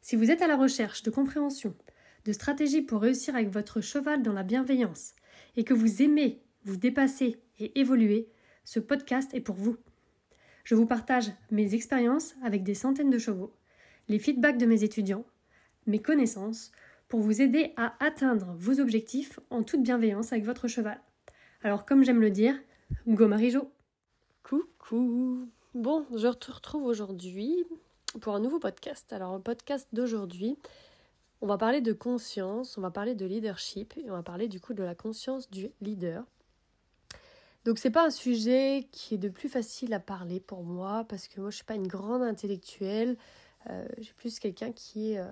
Si vous êtes à la recherche de compréhension, de stratégies pour réussir avec votre cheval dans la bienveillance et que vous aimez vous dépasser et évoluer, ce podcast est pour vous. Je vous partage mes expériences avec des centaines de chevaux, les feedbacks de mes étudiants, mes connaissances, pour vous aider à atteindre vos objectifs en toute bienveillance avec votre cheval. Alors comme j'aime le dire, go Marijo Coucou Bon, je te retrouve aujourd'hui pour un nouveau podcast. Alors, un podcast d'aujourd'hui, on va parler de conscience, on va parler de leadership et on va parler du coup de la conscience du leader. Donc c'est pas un sujet qui est de plus facile à parler pour moi parce que moi je suis pas une grande intellectuelle, euh, j'ai plus quelqu'un qui est euh,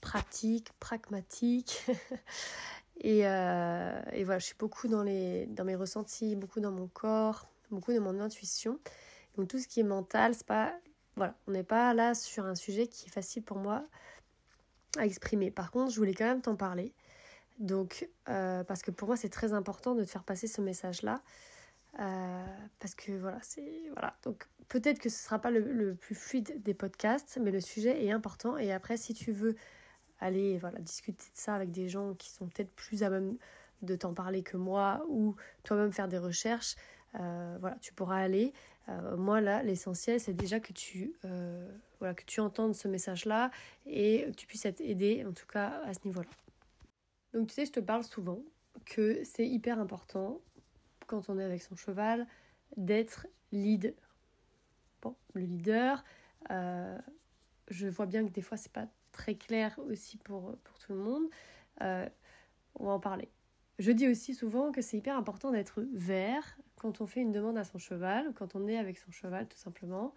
pratique, pragmatique et, euh, et, voilà je suis beaucoup dans les dans mes ressentis, beaucoup dans mon corps, beaucoup de mon intuition. Donc tout ce qui est mental, c'est pas voilà, on n'est pas là sur un sujet qui est facile pour moi à exprimer. Par contre, je voulais quand même t'en parler. Donc, euh, parce que pour moi, c'est très important de te faire passer ce message-là. Euh, parce que voilà, c'est. Voilà. Donc, peut-être que ce ne sera pas le, plus fluide des podcasts, mais le sujet est important. Et après, si tu veux aller discuter de ça avec des gens qui sont peut-être plus à même de t'en parler que moi ou toi-même faire des recherches, euh, voilà, tu pourras aller. Euh, moi, là, l'essentiel, c'est déjà que tu, euh, entendes ce message-là et que tu puisses être aidé, en tout cas, à ce niveau-là. Donc, tu sais, je te parle souvent que c'est hyper important, quand on est avec son cheval, d'être leader. Bon, le leader, je vois bien que des fois, c'est pas très clair aussi pour, pour tout le monde. on va en parler. Je dis aussi souvent que c'est hyper important d'être vert quand on fait une demande à son cheval, quand on est avec son cheval tout simplement.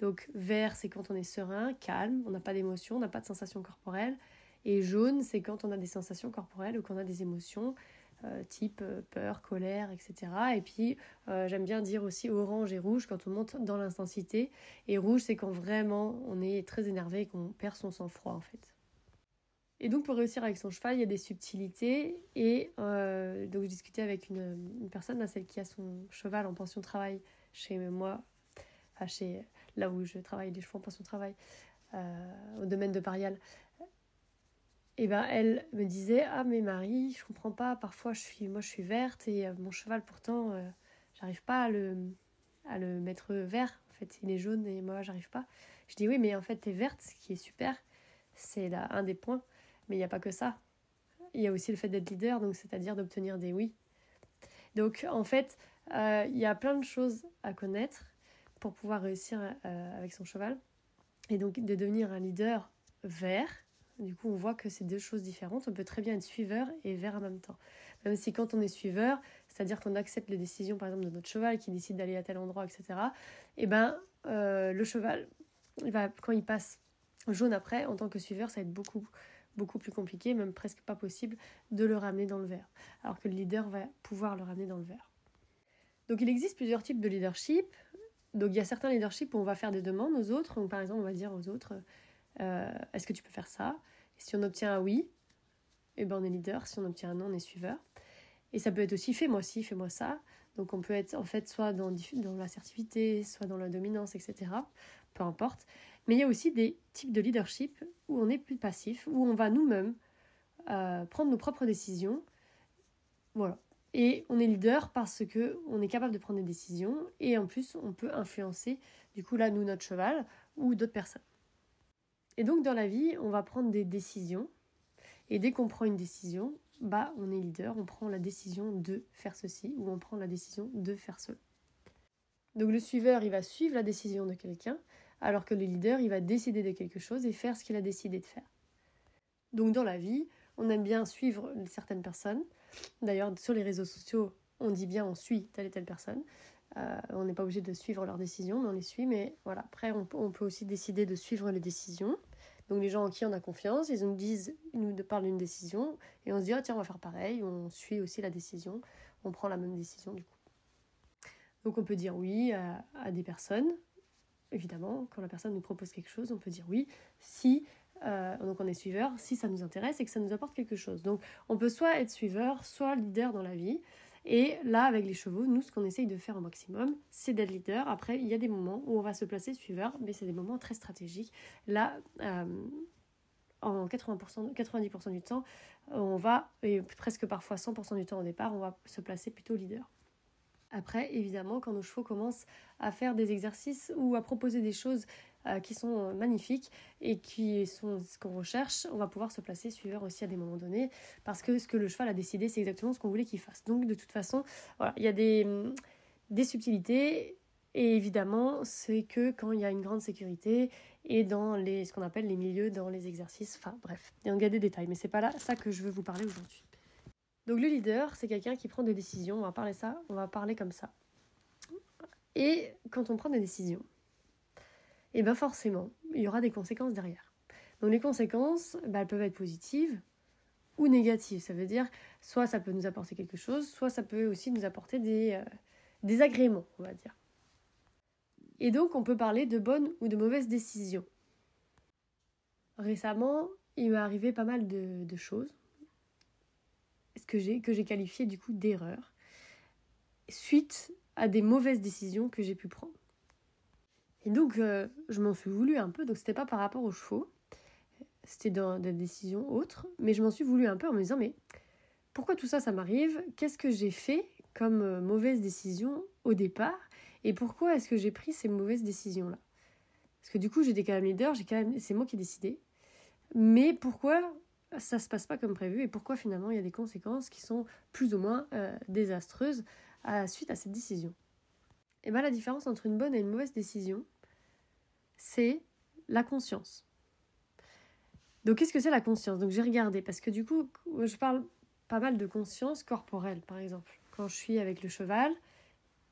Donc vert, c'est quand on est serein, calme, on n'a pas d'émotion, on n'a pas de sensations corporelles. Et jaune, c'est quand on a des sensations corporelles ou qu'on a des émotions, euh, type euh, peur, colère, etc. Et puis euh, j'aime bien dire aussi orange et rouge quand on monte dans l'intensité. Et rouge, c'est quand vraiment on est très énervé et qu'on perd son sang-froid en fait. Et donc pour réussir avec son cheval, il y a des subtilités. Et euh, donc je discutais avec une, personne, celle qui a son cheval en pension de travail chez moi, chez là où je travaille les chevaux en pension de travail, euh, au domaine de Parial. Et ben elle me disait ah mais Marie, je comprends pas. Parfois je suis moi je suis verte et euh, mon cheval pourtant j'arrive pas à le à le mettre vert. En fait il est jaune et moi j'arrive pas. Je dis oui mais en fait t'es verte, ce qui est super. C'est là un des points mais il n'y a pas que ça. Il y a aussi le fait d'être leader, donc c'est-à-dire d'obtenir des oui. Donc en fait, euh, il y a plein de choses à connaître pour pouvoir réussir euh, avec son cheval. Et donc de devenir un leader vert, du coup on voit que c'est deux choses différentes. On peut très bien être suiveur et vert en même temps. Même si quand on est suiveur, c'est-à-dire qu'on accepte les décisions par exemple de notre cheval qui décide d'aller à tel endroit, etc. Et eh ben euh, le cheval, il va, quand il passe jaune après, en tant que suiveur, ça va être beaucoup beaucoup plus compliqué, même presque pas possible, de le ramener dans le vert. Alors que le leader va pouvoir le ramener dans le vert. Donc il existe plusieurs types de leadership. Donc il y a certains leaderships où on va faire des demandes aux autres. Donc, par exemple, on va dire aux autres euh, Est-ce que tu peux faire ça? Et si on obtient un oui, eh ben on est leader. Si on obtient un non, on est suiveur. Et ça peut être aussi fais-moi ci, fais-moi ça. Donc on peut être en fait soit dans, dans l'assertivité, soit dans la dominance, etc. Peu importe. Mais il y a aussi des types de leadership où on est plus passif, où on va nous-mêmes euh, prendre nos propres décisions. Voilà. Et on est leader parce que on est capable de prendre des décisions et en plus on peut influencer, du coup là, nous, notre cheval ou d'autres personnes. Et donc dans la vie, on va prendre des décisions. Et dès qu'on prend une décision, bah on est leader, on prend la décision de faire ceci ou on prend la décision de faire cela. Donc le suiveur, il va suivre la décision de quelqu'un, alors que le leader, il va décider de quelque chose et faire ce qu'il a décidé de faire. Donc dans la vie, on aime bien suivre certaines personnes. D'ailleurs, sur les réseaux sociaux, on dit bien on suit telle et telle personne. Euh, on n'est pas obligé de suivre leurs décisions, mais on les suit. Mais voilà, après, on, peut aussi décider de suivre les décisions. Donc les gens en qui on a confiance, ils nous disent, ils nous parlent d'une décision et on se dit ah, tiens on va faire pareil, on suit aussi la décision, on prend la même décision du coup. Donc on peut dire oui à, des personnes, évidemment, quand la personne nous propose quelque chose, on peut dire oui si euh, donc on est suiveur si ça nous intéresse et que ça nous apporte quelque chose. Donc on peut soit être suiveur, soit leader dans la vie. Et là, avec les chevaux, nous, ce qu'on essaye de faire au maximum, c'est d'être leader. Après, il y a des moments où on va se placer suiveur, mais c'est des moments très stratégiques. Là, euh, en 80%, 90% du temps, on va, et presque parfois 100% du temps au départ, on va se placer plutôt leader. Après, évidemment, quand nos chevaux commencent à faire des exercices ou à proposer des choses euh, qui sont euh, magnifiques et qui sont ce qu'on recherche, on va pouvoir se placer suiveur aussi à des moments donnés parce que ce que le cheval a décidé, c'est exactement ce qu'on voulait qu'il fasse. Donc de toute façon, voilà, il y a des, mm, des subtilités et évidemment, c'est que quand il y a une grande sécurité et dans les, ce qu'on appelle les milieux, dans les exercices, enfin bref, il y a des détails, mais c'est pas là ça que je veux vous parler aujourd'hui. Donc le leader, c'est quelqu'un qui prend des décisions, on va parler ça, on va parler comme ça. Et quand on prend des décisions, et bien forcément, il y aura des conséquences derrière. Donc les conséquences, bah, elles peuvent être positives ou négatives. Ça veut dire, soit ça peut nous apporter quelque chose, soit ça peut aussi nous apporter des, euh, agréments, on va dire. Et donc on peut parler de bonnes ou de mauvaises décisions. Récemment, il m'est arrivé pas mal de choses que j'ai que j'ai qualifié du coup d'erreurs suite à des mauvaises décisions que j'ai pu prendre. Et donc, euh, je m'en suis voulu un peu. Donc, c'était pas par rapport aux chevaux, c'était dans des décisions autres. Mais je m'en suis voulu un peu en me disant Mais pourquoi tout ça, ça m'arrive? Qu'est-ce que j'ai fait comme euh, mauvaise décision au départ? Et pourquoi est-ce que j'ai pris ces mauvaises décisions-là? Parce que du coup, j'étais quand même leader, j'ai quand même, c'est moi qui ai décidé. Mais pourquoi ça se passe pas comme prévu et pourquoi finalement il y a des conséquences qui sont plus ou moins euh, désastreuses à, suite à cette décision Et bien la différence entre une bonne et une mauvaise décision, c'est la conscience. Donc qu'est-ce que c'est la conscience? Donc j'ai regardé parce que du coup, je parle pas mal de conscience corporelle par exemple. Quand je suis avec le cheval,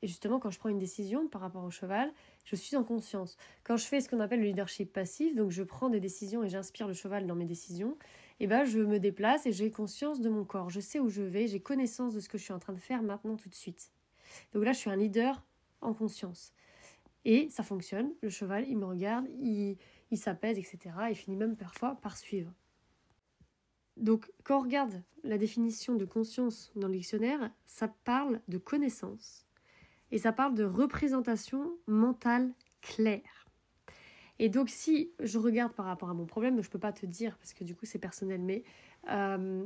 et justement quand je prends une décision par rapport au cheval, je suis en conscience. Quand je fais ce qu'on appelle le leadership passif, donc je prends des décisions et j'inspire le cheval dans mes décisions, eh ben je me déplace et j'ai conscience de mon corps. Je sais où je vais, j'ai connaissance de ce que je suis en train de faire maintenant tout de suite. Donc là, je suis un leader en conscience. Et ça fonctionne, le cheval, il me regarde, il, il s'apaise, etc. Il finit même parfois par suivre. Donc quand on regarde la définition de conscience dans le dictionnaire, ça parle de connaissance et ça parle de représentation mentale claire. Et donc si je regarde par rapport à mon problème, je ne peux pas te dire parce que du coup c'est personnel, mais euh,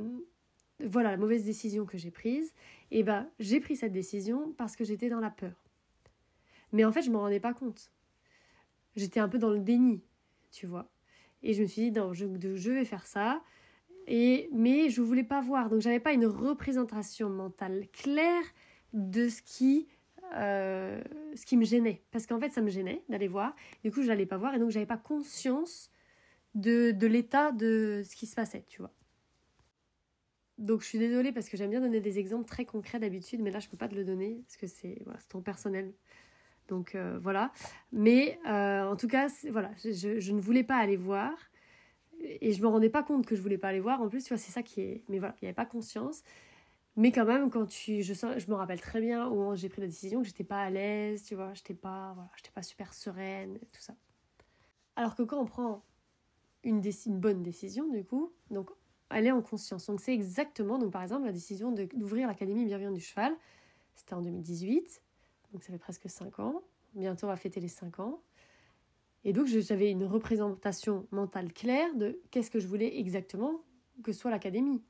voilà la mauvaise décision que j'ai prise, et eh ben j'ai pris cette décision parce que j'étais dans la peur. Mais en fait, je m'en rendais pas compte. J'étais un peu dans le déni, tu vois. Et je me suis dit, non, je, je vais faire ça. Et, mais je ne voulais pas voir. Donc, j'avais pas une représentation mentale claire de ce qui, euh, ce qui me gênait. Parce qu'en fait, ça me gênait d'aller voir. Du coup, je n'allais pas voir. Et donc, j'avais pas conscience de, de l'état de ce qui se passait, tu vois. Donc je suis désolée parce que j'aime bien donner des exemples très concrets d'habitude, mais là je peux pas te le donner parce que c'est voilà, ton personnel. Donc euh, voilà. Mais euh, en tout cas, voilà, je, ne voulais pas aller voir. Et je me rendais pas compte que je voulais pas aller voir. En plus, tu vois, c'est ça qui est. Mais voilà, il n'y avait pas conscience. Mais quand même, quand tu, je, je me rappelle très bien où j'ai pris la décision que j'étais pas à l'aise, tu vois, j'étais pas, voilà, j'étais pas super sereine, tout ça. Alors que quand on prend une, bonne décision, du coup, donc elle est en conscience. Donc c'est exactement, donc par exemple, la décision d'ouvrir l'Académie Bienveillante du Cheval, c'était en 2018 donc ça fait presque 5 ans. Bientôt on va fêter les 5 ans. Et donc j'avais une représentation mentale claire de qu'est-ce que je voulais exactement que soit l'académie.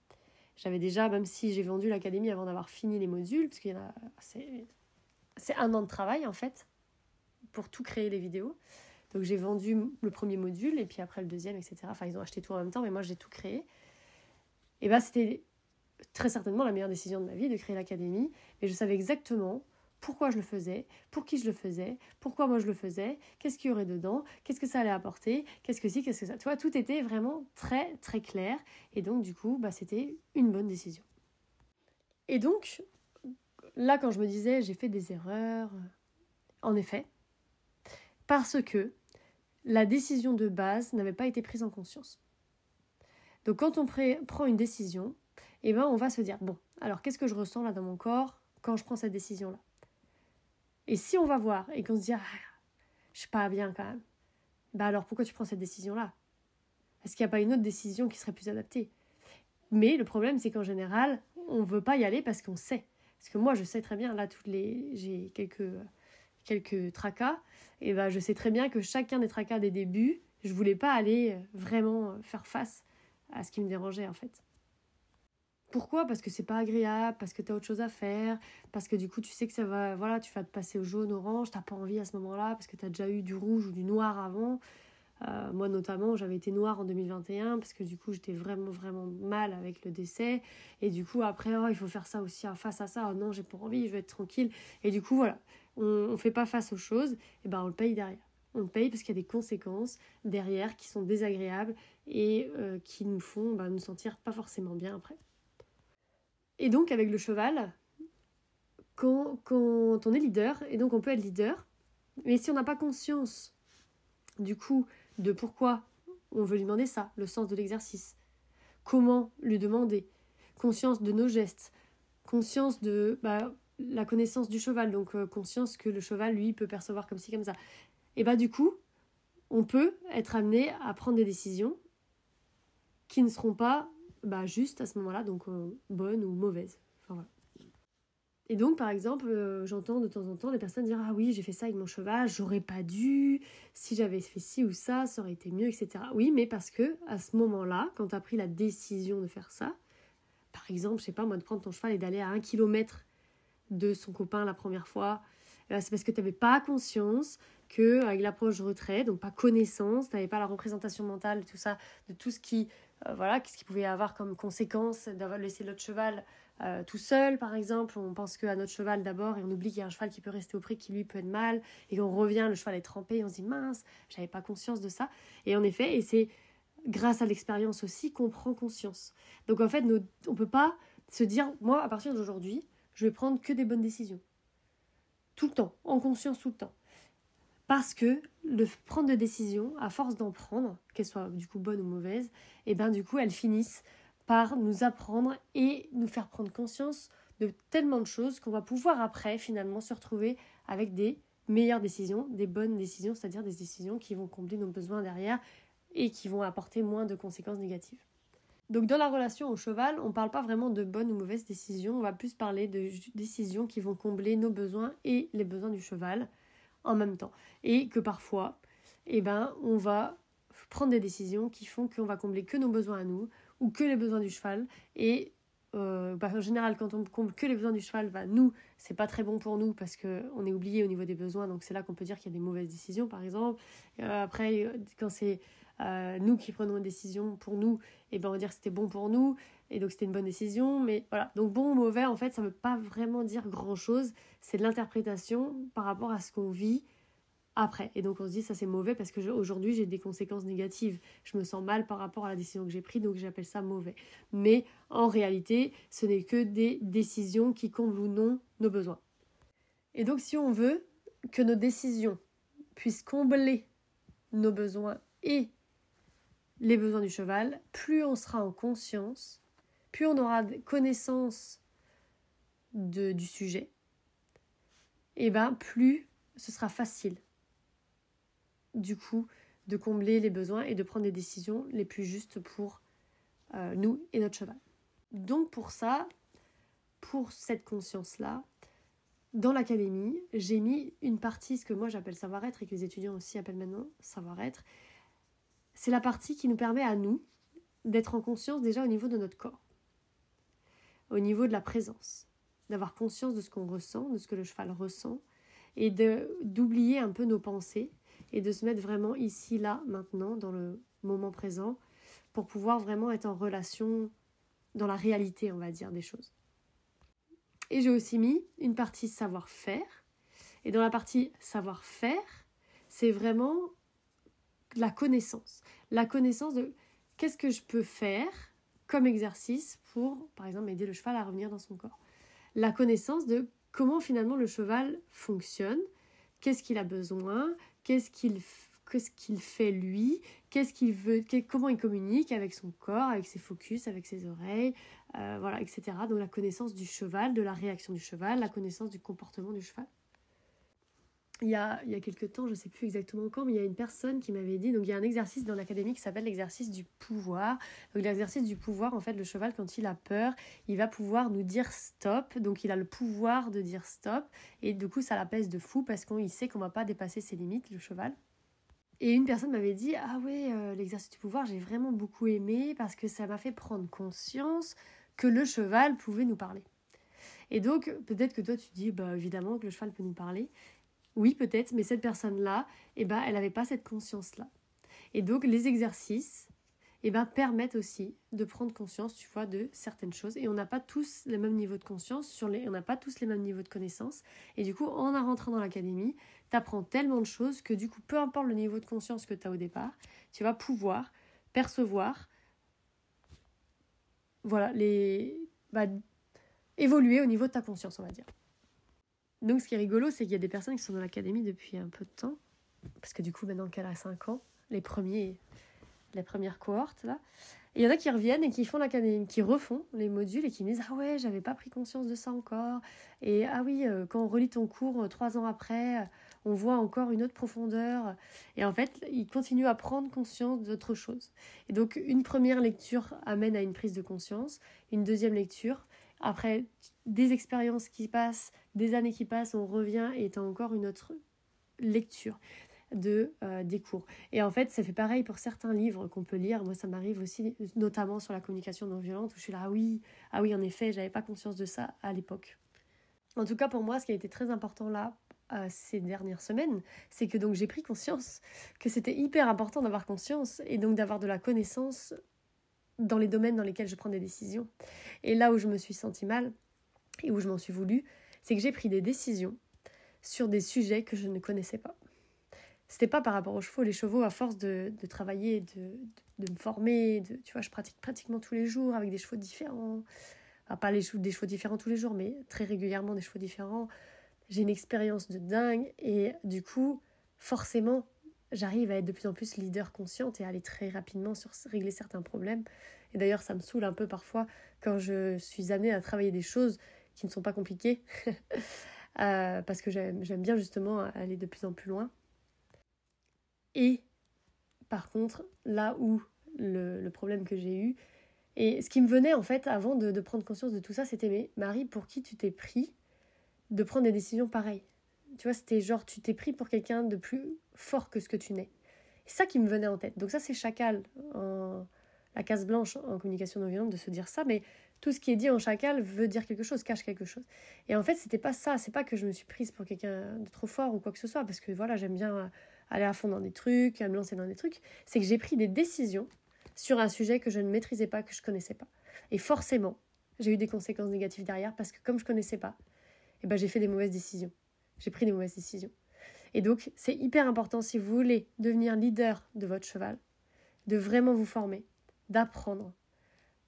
J'avais déjà, même si j'ai vendu l'académie avant d'avoir fini les modules, parce qu'il c'est un an de travail en fait pour tout créer les vidéos. Donc j'ai vendu le premier module et puis après le deuxième, etc. Enfin ils ont acheté tout en même temps, mais moi j'ai tout créé. Et bien c'était très certainement la meilleure décision de ma vie de créer l'académie, mais je savais exactement pourquoi je le faisais, pour qui je le faisais, pourquoi moi je le faisais, qu'est-ce qu'il y aurait dedans, qu'est-ce que ça allait apporter, qu'est-ce que si, qu'est-ce que ça. Tu vois, tout était vraiment très très clair et donc du coup, bah, c'était une bonne décision. Et donc, là quand je me disais j'ai fait des erreurs, en effet, parce que la décision de base n'avait pas été prise en conscience. Donc quand on prend une décision, eh ben on va se dire bon, alors qu'est-ce que je ressens là dans mon corps quand je prends cette décision là Et si on va voir et qu'on se dit ah, je suis pas bien quand même, bah alors pourquoi tu prends cette décision là Est-ce qu'il n'y a pas une autre décision qui serait plus adaptée Mais le problème c'est qu'en général, on ne veut pas y aller parce qu'on sait. Parce que moi je sais très bien là toutes les j'ai quelques quelques tracas et ben je sais très bien que chacun des tracas des débuts, je voulais pas aller vraiment faire face à ce qui me dérangeait en fait. Pourquoi? Parce que c'est pas agréable, parce que tu as autre chose à faire, parce que du coup tu sais que ça va, voilà, tu vas te passer au jaune, orange, t'as pas envie à ce moment-là, parce que tu as déjà eu du rouge ou du noir avant. Euh, moi notamment, j'avais été noire en 2021 parce que du coup j'étais vraiment vraiment mal avec le décès et du coup après oh, il faut faire ça aussi face à ça, oh non j'ai pas envie, je veux être tranquille et du coup voilà, on, on fait pas face aux choses et ben on le paye derrière. On le paye parce qu'il y a des conséquences derrière qui sont désagréables et euh, qui nous font bah, nous sentir pas forcément bien après. Et donc avec le cheval, quand, on est leader, et donc on peut être leader, mais si on n'a pas conscience du coup de pourquoi on veut lui demander ça, le sens de l'exercice, comment lui demander, conscience de nos gestes, conscience de bah, la connaissance du cheval, donc euh, conscience que le cheval, lui, peut percevoir comme ci, comme ça. Et bah du coup, on peut être amené à prendre des décisions qui ne seront pas bah, justes à ce moment-là, donc euh, bonnes ou mauvaises. Et donc, par exemple, euh, j'entends de temps en temps des personnes dire Ah oui, j'ai fait ça avec mon cheval, j'aurais pas dû, si j'avais fait ci ou ça, ça aurait été mieux, etc. Oui, mais parce que à ce moment-là, quand tu as pris la décision de faire ça, par exemple, je sais pas moi, de prendre ton cheval et d'aller à un kilomètre de son copain la première fois, ben, c'est parce que tu n'avais pas conscience que avec l'approche retrait, donc pas connaissance, tu n'avais pas la représentation mentale, tout ça, de tout ce qui, euh, voilà, qu'est-ce qui pouvait avoir comme conséquence d'avoir laissé l'autre cheval euh, tout seul, par exemple. On pense qu'à notre cheval d'abord et on oublie qu'il y a un cheval qui peut rester au prix, qui lui peut être mal, et on revient, le cheval est trempé, on se dit mince, j'avais pas conscience de ça. Et en effet, et c'est grâce à l'expérience aussi qu'on prend conscience. Donc en fait, on on peut pas se dire, moi, à partir d'aujourd'hui, je vais prendre que des bonnes décisions. Tout le temps, en conscience tout le temps. Parce que le prendre de décisions, à force d'en prendre, qu'elles soient du coup bonnes ou mauvaises, et eh ben du coup elles finissent par nous apprendre et nous faire prendre conscience de tellement de choses qu'on va pouvoir après finalement se retrouver avec des meilleures décisions, des bonnes décisions, c'est-à-dire des décisions qui vont combler nos besoins derrière et qui vont apporter moins de conséquences négatives. Donc dans la relation au cheval, on ne parle pas vraiment de bonnes ou mauvaises décisions, on va plus parler de décisions qui vont combler nos besoins et les besoins du cheval en même temps. Et que parfois, eh ben, on va prendre des décisions qui font qu'on va combler que nos besoins à nous ou que les besoins du cheval. Et euh, en général, quand on comble que les besoins du cheval, bah, nous, c'est pas très bon pour nous parce qu'on est oublié au niveau des besoins. Donc c'est là qu'on peut dire qu'il y a des mauvaises décisions, par exemple. Euh, après, quand c'est euh, nous qui prenons une décision pour nous, et eh ben on va dire que c'était bon pour nous, et donc c'était une bonne décision. Mais voilà, donc bon ou mauvais, en fait, ça ne veut pas vraiment dire grand-chose. C'est de l'interprétation par rapport à ce qu'on vit après. Et donc on se dit ça c'est mauvais parce que aujourd'hui j'ai des conséquences négatives. Je me sens mal par rapport à la décision que j'ai prise, donc j'appelle ça mauvais. Mais en réalité, ce n'est que des décisions qui comblent ou non nos besoins. Et donc si on veut que nos décisions puissent combler nos besoins et les besoins du cheval, plus on sera en conscience, plus on aura connaissance de, du sujet, et ben plus ce sera facile du coup de combler les besoins et de prendre des décisions les plus justes pour euh, nous et notre cheval. Donc pour ça, pour cette conscience-là, dans l'académie, j'ai mis une partie, ce que moi j'appelle savoir-être et que les étudiants aussi appellent maintenant savoir-être, c'est la partie qui nous permet à nous d'être en conscience déjà au niveau de notre corps, au niveau de la présence, d'avoir conscience de ce qu'on ressent, de ce que le cheval ressent, et d'oublier un peu nos pensées et de se mettre vraiment ici, là, maintenant, dans le moment présent, pour pouvoir vraiment être en relation dans la réalité, on va dire, des choses. Et j'ai aussi mis une partie savoir-faire. Et dans la partie savoir-faire, c'est vraiment la connaissance. La connaissance de qu'est-ce que je peux faire comme exercice pour, par exemple, aider le cheval à revenir dans son corps. La connaissance de comment finalement le cheval fonctionne, qu'est-ce qu'il a besoin, qu'est-ce qu'il, qu'est-ce qu'il fait lui, qu'est-ce qu'il veut, comment il communique avec son corps, avec ses focus, avec ses oreilles, euh, voilà, etc. Donc la connaissance du cheval, de la réaction du cheval, la connaissance du comportement du cheval il y a, il y a quelques temps, je ne sais plus exactement quand, mais il y a une personne qui m'avait dit, donc il y a un exercice dans l'académie qui s'appelle l'exercice du pouvoir. Donc l'exercice du pouvoir, en fait, le cheval, quand il a peur, il va pouvoir nous dire stop. Donc il a le pouvoir de dire stop. Et du coup, ça l'apaise de fou parce qu'il sait qu'on ne va pas dépasser ses limites, le cheval. Et une personne m'avait dit, ah ouais, euh, l'exercice du pouvoir, j'ai vraiment beaucoup aimé parce que ça m'a fait prendre conscience que le cheval pouvait nous parler. Et donc, peut-être que toi, tu dis, bah, évidemment que le cheval peut nous parler. Oui, peut-être, mais cette personne-là, eh ben, elle n'avait pas cette conscience-là. Et donc, les exercices eh ben, permettent aussi de prendre conscience, tu vois, de certaines choses. Et on n'a pas tous le même niveau de conscience, sur on n'a pas tous les mêmes niveaux de connaissances. Et du coup, en rentrant dans l'académie, tu apprends tellement de choses que du coup, peu importe le niveau de conscience que tu as au départ, tu vas pouvoir percevoir, voilà, les... Bah, évoluer au niveau de ta conscience, on va dire. Donc, ce qui est rigolo, c'est qu'il y a des personnes qui sont dans l'académie depuis un peu de temps. Parce que du coup, maintenant qu'elle a 5 ans, les premiers, les premières cohortes, là. il y en a qui reviennent et qui font l'académie, qui refont les modules et qui disent Ah ouais, j'avais pas pris conscience de ça encore. Et ah oui, euh, quand on relit ton cours euh, trois ans après, on voit encore une autre profondeur. Et en fait, ils continuent à prendre conscience d'autre chose. Et donc, une première lecture amène à une prise de conscience. Une deuxième lecture après des expériences qui passent, des années qui passent, on revient et tu encore une autre lecture de euh, des cours. Et en fait, ça fait pareil pour certains livres qu'on peut lire. Moi, ça m'arrive aussi, notamment sur la communication non violente, où je suis là, ah oui, ah oui, en effet, j'avais pas conscience de ça à l'époque. En tout cas, pour moi, ce qui a été très important là, euh, ces dernières semaines, c'est que donc j'ai pris conscience que c'était hyper important d'avoir conscience et donc d'avoir de la connaissance dans les domaines dans lesquels je prends des décisions. Et là où je me suis sentie mal et où je m'en suis voulu, c'est que j'ai pris des décisions sur des sujets que je ne connaissais pas. C'était pas par rapport aux chevaux. Les chevaux, à force de, travailler, de, de, me former, de, tu vois, je pratique pratiquement tous les jours avec des chevaux différents. pas les des chevaux différents tous les jours, mais très régulièrement des chevaux différents. J'ai une expérience de dingue et du coup, forcément, j'arrive à être de plus en plus leader consciente et à aller très rapidement sur régler certains problèmes. Et d'ailleurs, ça me saoule un peu parfois quand je suis amenée à travailler des choses qui ne sont pas compliquées, euh, parce que j'aime bien justement aller de plus en plus loin. Et par contre, là où le, problème que j'ai eu, et ce qui me venait en fait avant de prendre conscience de tout ça, c'était mais Marie, pour qui tu t'es pris de prendre des décisions pareilles? Tu vois, c'était genre, tu t'es pris pour quelqu'un de plus fort que ce que tu n'es. C'est ça qui me venait en tête. Donc ça, c'est chacal, la case blanche en communication non violente, de se dire ça, mais tout ce qui est dit en chacal veut dire quelque chose, cache quelque chose. Et en fait, c'était pas ça. C'est pas que je me suis prise pour quelqu'un de trop fort ou quoi que ce soit, parce que voilà, j'aime bien aller à fond dans des trucs, me lancer dans des trucs. C'est que j'ai pris des décisions sur un sujet que je ne maîtrisais pas, que je connaissais pas. Et forcément, j'ai eu des conséquences négatives derrière parce que comme je connaissais pas, eh ben, j'ai fait des mauvaises décisions j'ai pris des mauvaises décisions. Et donc, c'est hyper important si vous voulez devenir leader de votre cheval, de vraiment vous former, d'apprendre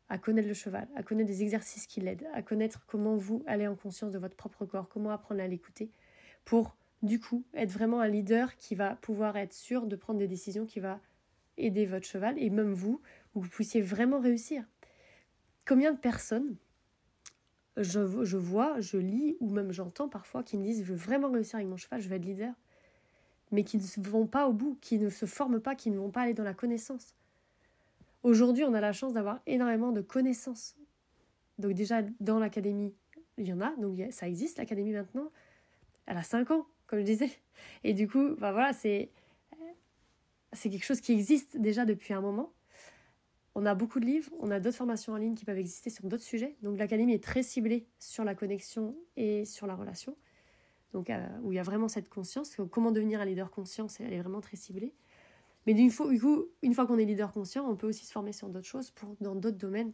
à connaître le cheval, à connaître des exercices qui l'aident, à connaître comment vous allez en conscience de votre propre corps, comment apprendre à l'écouter, pour du coup être vraiment un leader qui va pouvoir être sûr de prendre des décisions qui va aider votre cheval et même vous, où vous puissiez vraiment réussir. Combien de personnes je, je, vois, je lis ou même j'entends parfois qui me disent je veux vraiment réussir avec mon cheval, je veux être leader, mais qui ne vont pas au bout, qui ne se forment pas, qui ne vont pas aller dans la connaissance. Aujourd'hui, on a la chance d'avoir énormément de connaissances. Donc déjà, dans l'académie, il y en a, donc ça existe l'académie maintenant. Elle a 5 ans, comme je disais. Et du coup, bah voilà, c'est quelque chose qui existe déjà depuis un moment. On a beaucoup de livres, on a d'autres formations en ligne qui peuvent exister sur d'autres sujets. Donc l'académie est très ciblée sur la connexion et sur la relation. Donc euh, où il y a vraiment cette conscience, comment devenir un leader conscient, elle est vraiment très ciblée. Mais du coup, une fois qu'on est leader conscient, on peut aussi se former sur d'autres choses, pour, dans d'autres domaines.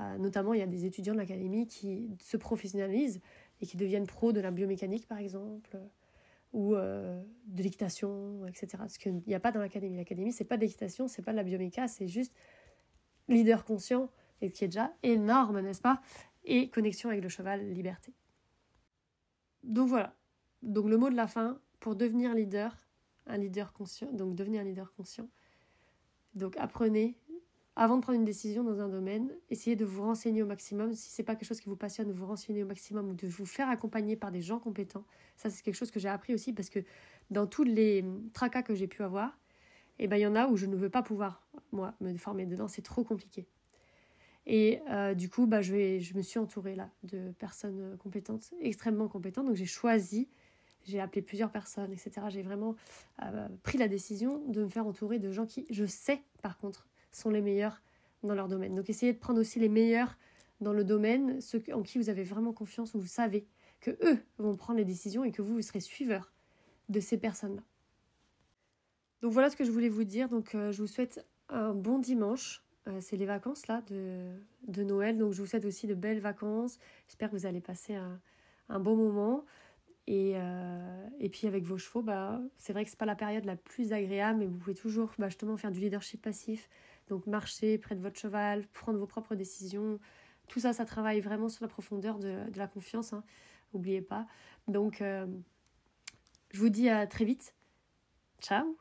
Euh, notamment, il y a des étudiants de l'académie qui se professionnalisent et qui deviennent pros de la biomécanique, par exemple, ou euh, de l'équitation, etc. Parce qu'il n'y a pas dans l'académie. L'académie, c'est pas de l'équitation, c'est pas de la bioméca, c'est juste leader conscient, et qui est déjà énorme, n'est-ce pas? Et connexion avec le cheval, liberté. Donc voilà. Donc le mot de la fin, pour devenir leader, un leader conscient, donc devenez un leader conscient. Donc apprenez, avant de prendre une décision dans un domaine, essayez de vous renseigner au maximum. Si c'est pas quelque chose qui vous passionne, vous renseigner au maximum ou de vous faire accompagner par des gens compétents. Ça, c'est quelque chose que j'ai appris aussi parce que dans tous les tracas que j'ai pu avoir, eh ben, il y en a où je ne veux pas pouvoir, moi, me former dedans. C'est trop compliqué. Et euh, du coup, bah, je, vais, je me suis entourée là de personnes compétentes, extrêmement compétentes. Donc j'ai choisi, j'ai appelé plusieurs personnes, etc. J'ai vraiment euh, pris la décision de me faire entourer de gens qui, je sais par contre, sont les meilleurs dans leur domaine. Donc essayez de prendre aussi les meilleurs dans le domaine, ceux en qui vous avez vraiment confiance, où vous savez que eux vont prendre les décisions et que vous, vous serez suiveur de ces personnes-là. Donc voilà ce que je voulais vous dire. Donc euh, je vous souhaite un bon dimanche. Euh, c'est les vacances là de, Noël. Donc je vous souhaite aussi de belles vacances. J'espère que vous allez passer un, un bon moment. Et, euh, et, puis avec vos chevaux, bah, c'est vrai que c'est pas la période la plus agréable, mais vous pouvez toujours bah, justement faire du leadership passif. Donc marcher près de votre cheval, prendre vos propres décisions. Tout ça, ça travaille vraiment sur la profondeur de, la confiance. Hein. N'oubliez pas. Donc je vous dis à très vite. Ciao